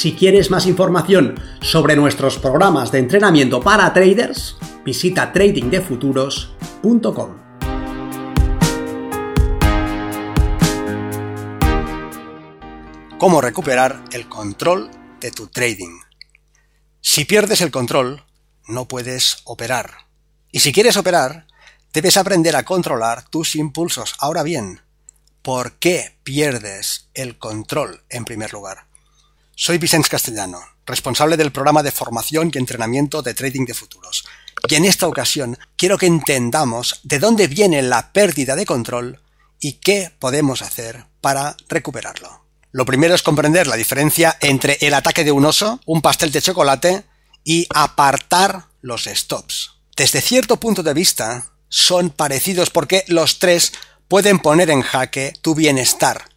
Si quieres más información sobre nuestros programas de entrenamiento para traders, visita tradingdefuturos.com. ¿Cómo recuperar el control de tu trading? Si pierdes el control, no puedes operar. Y si quieres operar, debes aprender a controlar tus impulsos. Ahora bien, ¿por qué pierdes el control en primer lugar? Soy Vicente Castellano, responsable del programa de formación y entrenamiento de trading de futuros. Y en esta ocasión quiero que entendamos de dónde viene la pérdida de control y qué podemos hacer para recuperarlo. Lo primero es comprender la diferencia entre el ataque de un oso, un pastel de chocolate y apartar los stops. Desde cierto punto de vista, son parecidos porque los tres pueden poner en jaque tu bienestar,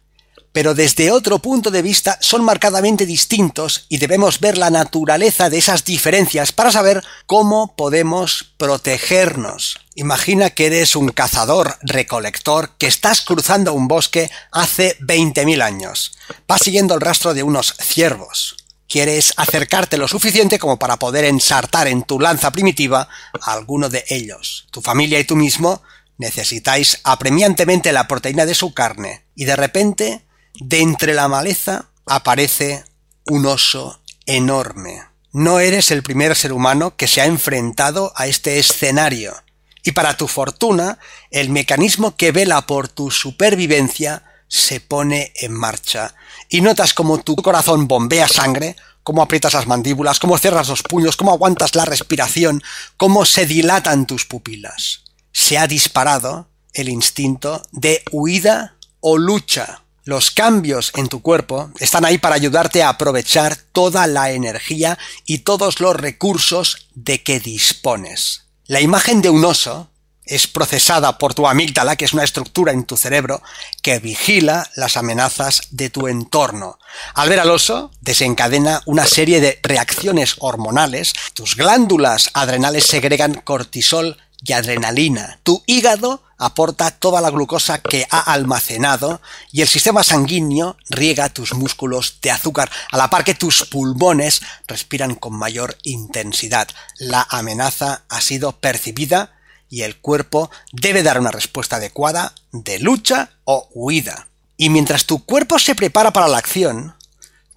pero desde otro punto de vista son marcadamente distintos y debemos ver la naturaleza de esas diferencias para saber cómo podemos protegernos. Imagina que eres un cazador recolector que estás cruzando un bosque hace 20.000 años. Vas siguiendo el rastro de unos ciervos. Quieres acercarte lo suficiente como para poder ensartar en tu lanza primitiva a alguno de ellos. Tu familia y tú mismo necesitáis apremiantemente la proteína de su carne y de repente de entre la maleza aparece un oso enorme. No eres el primer ser humano que se ha enfrentado a este escenario. Y para tu fortuna, el mecanismo que vela por tu supervivencia se pone en marcha. Y notas como tu corazón bombea sangre, cómo aprietas las mandíbulas, cómo cierras los puños, cómo aguantas la respiración, cómo se dilatan tus pupilas. Se ha disparado el instinto de huida o lucha. Los cambios en tu cuerpo están ahí para ayudarte a aprovechar toda la energía y todos los recursos de que dispones. La imagen de un oso es procesada por tu amígdala, que es una estructura en tu cerebro que vigila las amenazas de tu entorno. Al ver al oso, desencadena una serie de reacciones hormonales, tus glándulas adrenales segregan cortisol y adrenalina. Tu hígado aporta toda la glucosa que ha almacenado y el sistema sanguíneo riega tus músculos de azúcar, a la par que tus pulmones respiran con mayor intensidad. La amenaza ha sido percibida y el cuerpo debe dar una respuesta adecuada de lucha o huida. Y mientras tu cuerpo se prepara para la acción,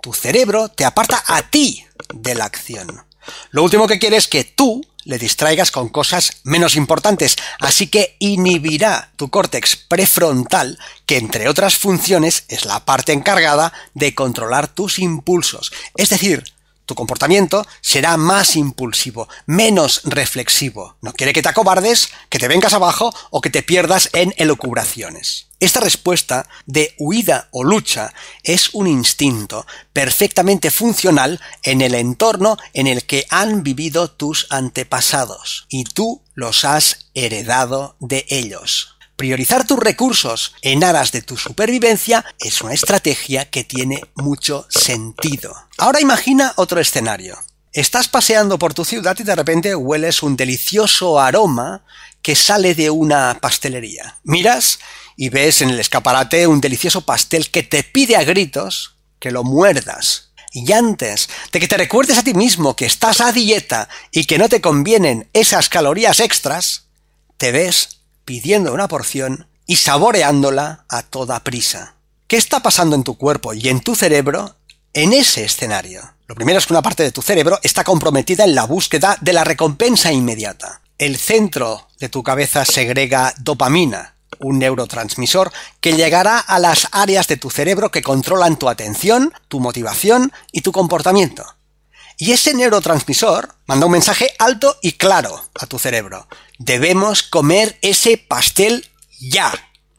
tu cerebro te aparta a ti de la acción. Lo último que quiere es que tú le distraigas con cosas menos importantes, así que inhibirá tu córtex prefrontal, que entre otras funciones es la parte encargada de controlar tus impulsos. Es decir, tu comportamiento será más impulsivo, menos reflexivo. No quiere que te acobardes, que te vengas abajo o que te pierdas en elucubraciones. Esta respuesta de huida o lucha es un instinto perfectamente funcional en el entorno en el que han vivido tus antepasados y tú los has heredado de ellos. Priorizar tus recursos en aras de tu supervivencia es una estrategia que tiene mucho sentido. Ahora imagina otro escenario. Estás paseando por tu ciudad y de repente hueles un delicioso aroma que sale de una pastelería. Miras y ves en el escaparate un delicioso pastel que te pide a gritos que lo muerdas. Y antes de que te recuerdes a ti mismo que estás a dieta y que no te convienen esas calorías extras, te ves pidiendo una porción y saboreándola a toda prisa. ¿Qué está pasando en tu cuerpo y en tu cerebro en ese escenario? Lo primero es que una parte de tu cerebro está comprometida en la búsqueda de la recompensa inmediata. El centro de tu cabeza segrega dopamina, un neurotransmisor que llegará a las áreas de tu cerebro que controlan tu atención, tu motivación y tu comportamiento. Y ese neurotransmisor manda un mensaje alto y claro a tu cerebro. Debemos comer ese pastel ya.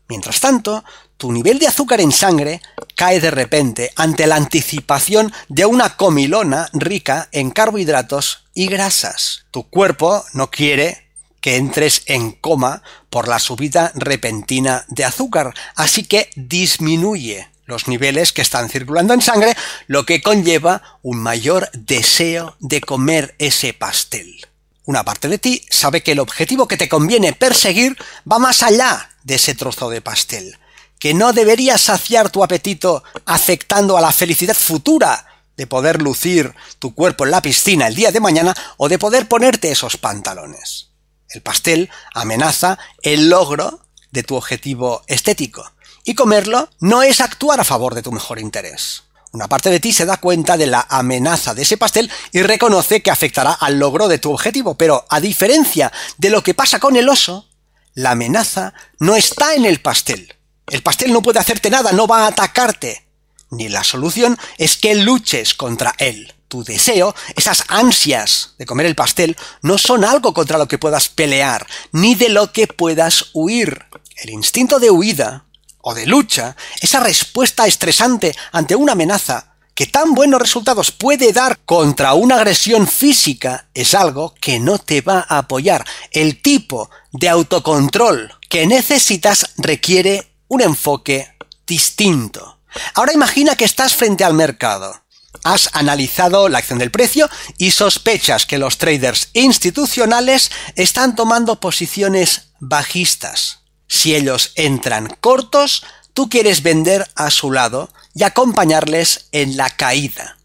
Mientras tanto, tu nivel de azúcar en sangre cae de repente ante la anticipación de una comilona rica en carbohidratos y grasas. Tu cuerpo no quiere que entres en coma por la subida repentina de azúcar, así que disminuye los niveles que están circulando en sangre, lo que conlleva un mayor deseo de comer ese pastel. Una parte de ti sabe que el objetivo que te conviene perseguir va más allá de ese trozo de pastel que no deberías saciar tu apetito afectando a la felicidad futura de poder lucir tu cuerpo en la piscina el día de mañana o de poder ponerte esos pantalones. El pastel amenaza el logro de tu objetivo estético. Y comerlo no es actuar a favor de tu mejor interés. Una parte de ti se da cuenta de la amenaza de ese pastel y reconoce que afectará al logro de tu objetivo, pero a diferencia de lo que pasa con el oso, la amenaza no está en el pastel, el pastel no puede hacerte nada, no va a atacarte. Ni la solución es que luches contra él. Tu deseo, esas ansias de comer el pastel, no son algo contra lo que puedas pelear, ni de lo que puedas huir. El instinto de huida o de lucha, esa respuesta estresante ante una amenaza, que tan buenos resultados puede dar contra una agresión física, es algo que no te va a apoyar. El tipo de autocontrol que necesitas requiere un enfoque distinto. Ahora imagina que estás frente al mercado. Has analizado la acción del precio y sospechas que los traders institucionales están tomando posiciones bajistas. Si ellos entran cortos, tú quieres vender a su lado y acompañarles en la caída.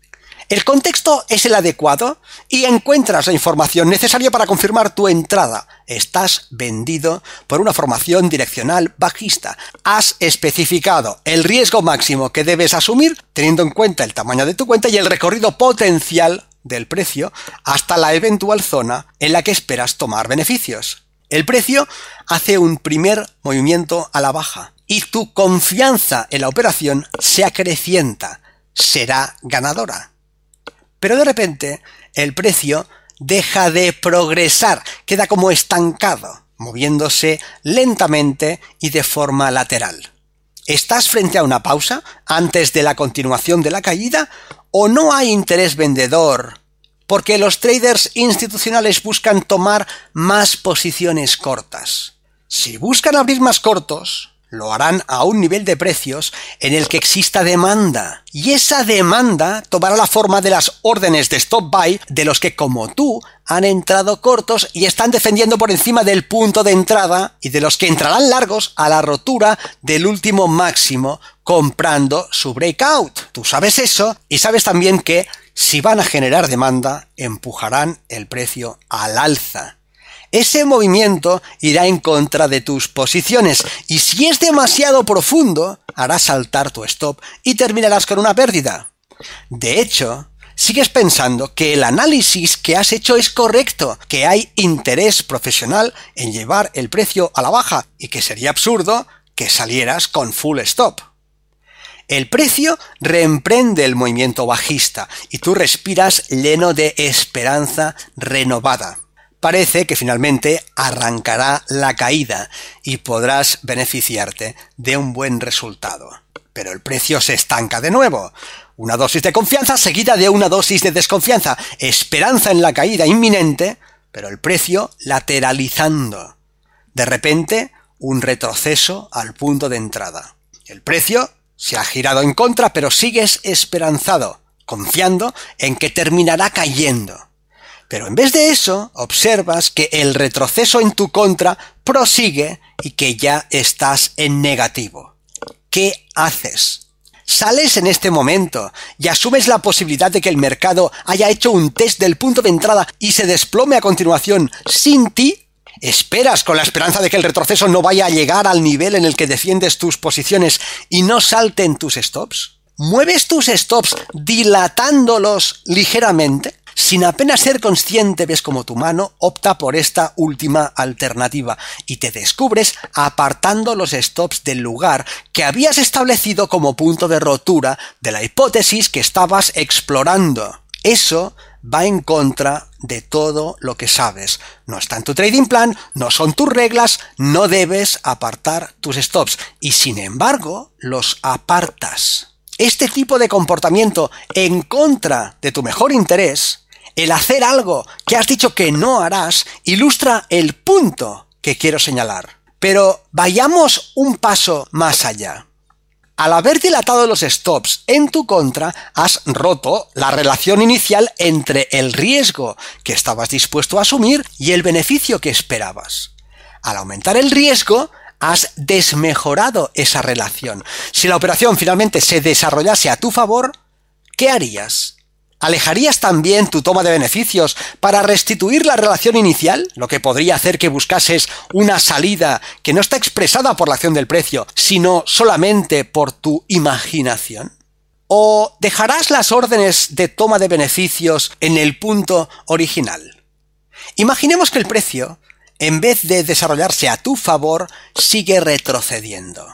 El contexto es el adecuado y encuentras la información necesaria para confirmar tu entrada. Estás vendido por una formación direccional bajista. Has especificado el riesgo máximo que debes asumir teniendo en cuenta el tamaño de tu cuenta y el recorrido potencial del precio hasta la eventual zona en la que esperas tomar beneficios. El precio hace un primer movimiento a la baja y tu confianza en la operación se acrecienta. Será ganadora. Pero de repente el precio deja de progresar, queda como estancado, moviéndose lentamente y de forma lateral. ¿Estás frente a una pausa antes de la continuación de la caída o no hay interés vendedor? Porque los traders institucionales buscan tomar más posiciones cortas. Si buscan abrir más cortos, lo harán a un nivel de precios en el que exista demanda. Y esa demanda tomará la forma de las órdenes de stop buy de los que como tú han entrado cortos y están defendiendo por encima del punto de entrada y de los que entrarán largos a la rotura del último máximo comprando su breakout. Tú sabes eso y sabes también que si van a generar demanda empujarán el precio al alza ese movimiento irá en contra de tus posiciones y si es demasiado profundo, hará saltar tu stop y terminarás con una pérdida. De hecho, sigues pensando que el análisis que has hecho es correcto, que hay interés profesional en llevar el precio a la baja y que sería absurdo que salieras con full stop. El precio reemprende el movimiento bajista y tú respiras lleno de esperanza renovada parece que finalmente arrancará la caída y podrás beneficiarte de un buen resultado. Pero el precio se estanca de nuevo. Una dosis de confianza seguida de una dosis de desconfianza. Esperanza en la caída inminente, pero el precio lateralizando. De repente, un retroceso al punto de entrada. El precio se ha girado en contra, pero sigues esperanzado, confiando en que terminará cayendo. Pero en vez de eso, observas que el retroceso en tu contra prosigue y que ya estás en negativo. ¿Qué haces? Sales en este momento y asumes la posibilidad de que el mercado haya hecho un test del punto de entrada y se desplome a continuación sin ti ¿Esperas con la esperanza de que el retroceso no vaya a llegar al nivel en el que defiendes tus posiciones y no salten tus stops? ¿Mueves tus stops dilatándolos ligeramente? Sin apenas ser consciente ves como tu mano opta por esta última alternativa y te descubres apartando los stops del lugar que habías establecido como punto de rotura de la hipótesis que estabas explorando. Eso va en contra de todo lo que sabes. No está en tu trading plan, no son tus reglas, no debes apartar tus stops y sin embargo los apartas. Este tipo de comportamiento en contra de tu mejor interés, el hacer algo que has dicho que no harás, ilustra el punto que quiero señalar. Pero vayamos un paso más allá. Al haber dilatado los stops en tu contra, has roto la relación inicial entre el riesgo que estabas dispuesto a asumir y el beneficio que esperabas. Al aumentar el riesgo, has desmejorado esa relación. Si la operación finalmente se desarrollase a tu favor, ¿qué harías? ¿Alejarías también tu toma de beneficios para restituir la relación inicial? Lo que podría hacer que buscases una salida que no está expresada por la acción del precio, sino solamente por tu imaginación. ¿O dejarás las órdenes de toma de beneficios en el punto original? Imaginemos que el precio, en vez de desarrollarse a tu favor, sigue retrocediendo.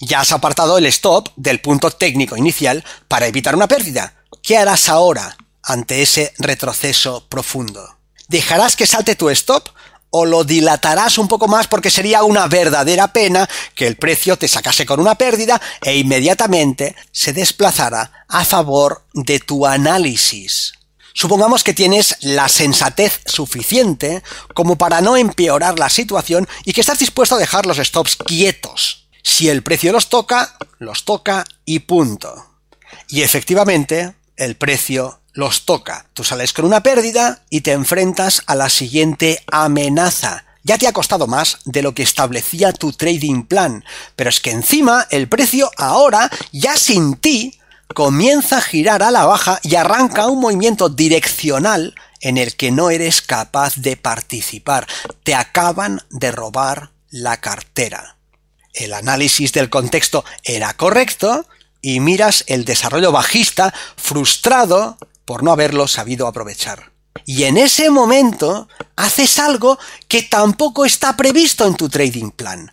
Ya has apartado el stop del punto técnico inicial para evitar una pérdida, ¿Qué harás ahora ante ese retroceso profundo? ¿Dejarás que salte tu stop o lo dilatarás un poco más porque sería una verdadera pena que el precio te sacase con una pérdida e inmediatamente se desplazara a favor de tu análisis? Supongamos que tienes la sensatez suficiente como para no empeorar la situación y que estás dispuesto a dejar los stops quietos. Si el precio los toca, los toca y punto. Y efectivamente, el precio los toca. Tú sales con una pérdida y te enfrentas a la siguiente amenaza. Ya te ha costado más de lo que establecía tu trading plan, pero es que encima el precio ahora, ya sin ti, comienza a girar a la baja y arranca un movimiento direccional en el que no eres capaz de participar. Te acaban de robar la cartera. El análisis del contexto era correcto, y miras el desarrollo bajista frustrado por no haberlo sabido aprovechar. Y en ese momento haces algo que tampoco está previsto en tu trading plan.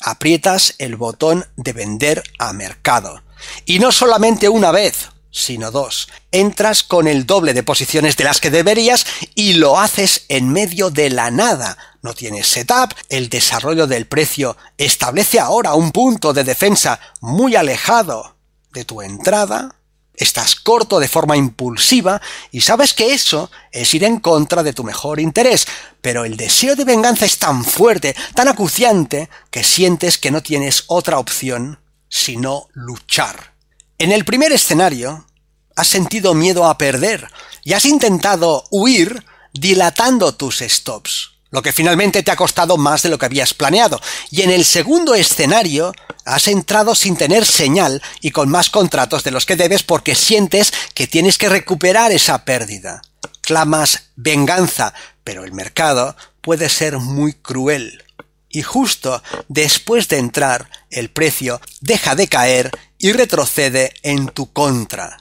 Aprietas el botón de vender a mercado. Y no solamente una vez, sino dos. Entras con el doble de posiciones de las que deberías y lo haces en medio de la nada. No tienes setup, el desarrollo del precio establece ahora un punto de defensa muy alejado de tu entrada, estás corto de forma impulsiva y sabes que eso es ir en contra de tu mejor interés, pero el deseo de venganza es tan fuerte, tan acuciante, que sientes que no tienes otra opción sino luchar. En el primer escenario, has sentido miedo a perder y has intentado huir dilatando tus stops lo que finalmente te ha costado más de lo que habías planeado. Y en el segundo escenario, has entrado sin tener señal y con más contratos de los que debes porque sientes que tienes que recuperar esa pérdida. Clamas venganza, pero el mercado puede ser muy cruel. Y justo después de entrar, el precio deja de caer y retrocede en tu contra.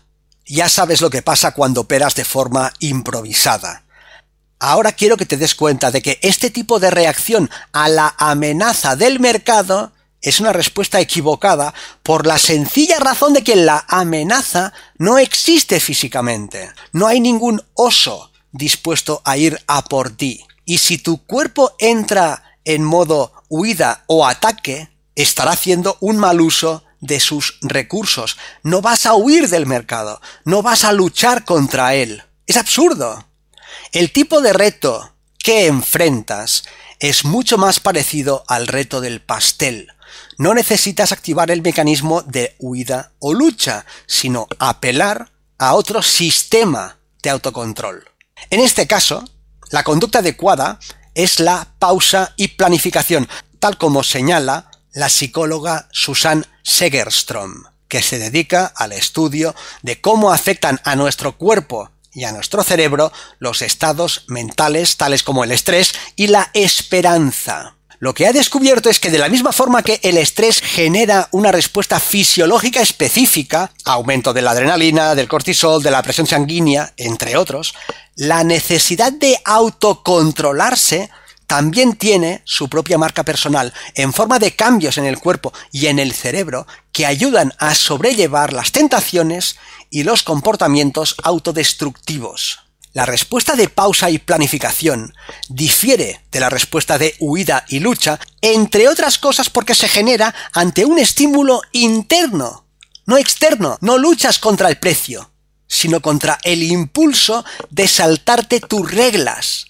Ya sabes lo que pasa cuando operas de forma improvisada. Ahora quiero que te des cuenta de que este tipo de reacción a la amenaza del mercado es una respuesta equivocada por la sencilla razón de que la amenaza no existe físicamente. No hay ningún oso dispuesto a ir a por ti. Y si tu cuerpo entra en modo huida o ataque, estará haciendo un mal uso de sus recursos. No vas a huir del mercado, no vas a luchar contra él. Es absurdo. El tipo de reto que enfrentas es mucho más parecido al reto del pastel. No necesitas activar el mecanismo de huida o lucha, sino apelar a otro sistema de autocontrol. En este caso, la conducta adecuada es la pausa y planificación, tal como señala la psicóloga Susan Segerstrom, que se dedica al estudio de cómo afectan a nuestro cuerpo y a nuestro cerebro los estados mentales tales como el estrés y la esperanza. Lo que ha descubierto es que de la misma forma que el estrés genera una respuesta fisiológica específica, aumento de la adrenalina, del cortisol, de la presión sanguínea, entre otros, la necesidad de autocontrolarse también tiene su propia marca personal, en forma de cambios en el cuerpo y en el cerebro que ayudan a sobrellevar las tentaciones y los comportamientos autodestructivos. La respuesta de pausa y planificación difiere de la respuesta de huida y lucha, entre otras cosas porque se genera ante un estímulo interno, no externo. No luchas contra el precio, sino contra el impulso de saltarte tus reglas.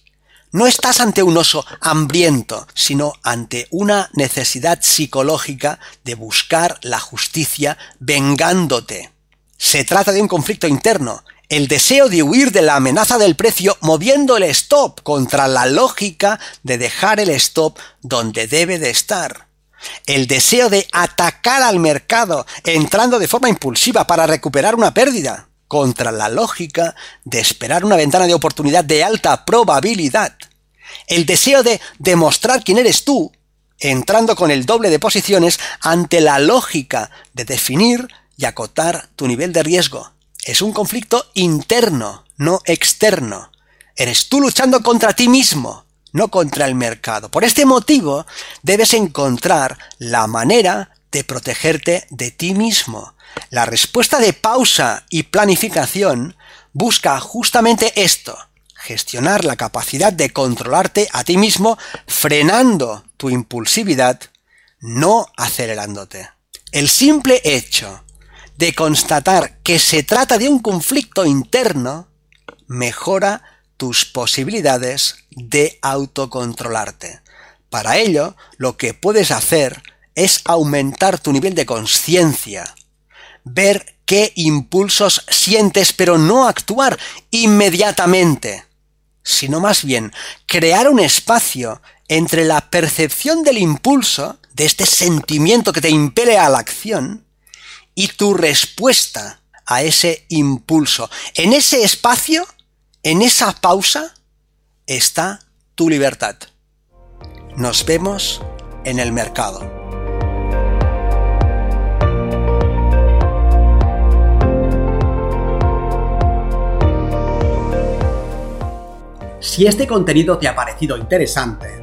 No estás ante un oso hambriento, sino ante una necesidad psicológica de buscar la justicia vengándote. Se trata de un conflicto interno, el deseo de huir de la amenaza del precio moviendo el stop contra la lógica de dejar el stop donde debe de estar. El deseo de atacar al mercado entrando de forma impulsiva para recuperar una pérdida contra la lógica de esperar una ventana de oportunidad de alta probabilidad. El deseo de demostrar quién eres tú entrando con el doble de posiciones ante la lógica de definir y acotar tu nivel de riesgo. Es un conflicto interno, no externo. Eres tú luchando contra ti mismo, no contra el mercado. Por este motivo, debes encontrar la manera de protegerte de ti mismo. La respuesta de pausa y planificación busca justamente esto, gestionar la capacidad de controlarte a ti mismo frenando tu impulsividad, no acelerándote. El simple hecho de constatar que se trata de un conflicto interno, mejora tus posibilidades de autocontrolarte. Para ello, lo que puedes hacer es aumentar tu nivel de conciencia, ver qué impulsos sientes, pero no actuar inmediatamente, sino más bien crear un espacio entre la percepción del impulso, de este sentimiento que te impele a la acción, y tu respuesta a ese impulso. En ese espacio, en esa pausa, está tu libertad. Nos vemos en el mercado. Si este contenido te ha parecido interesante,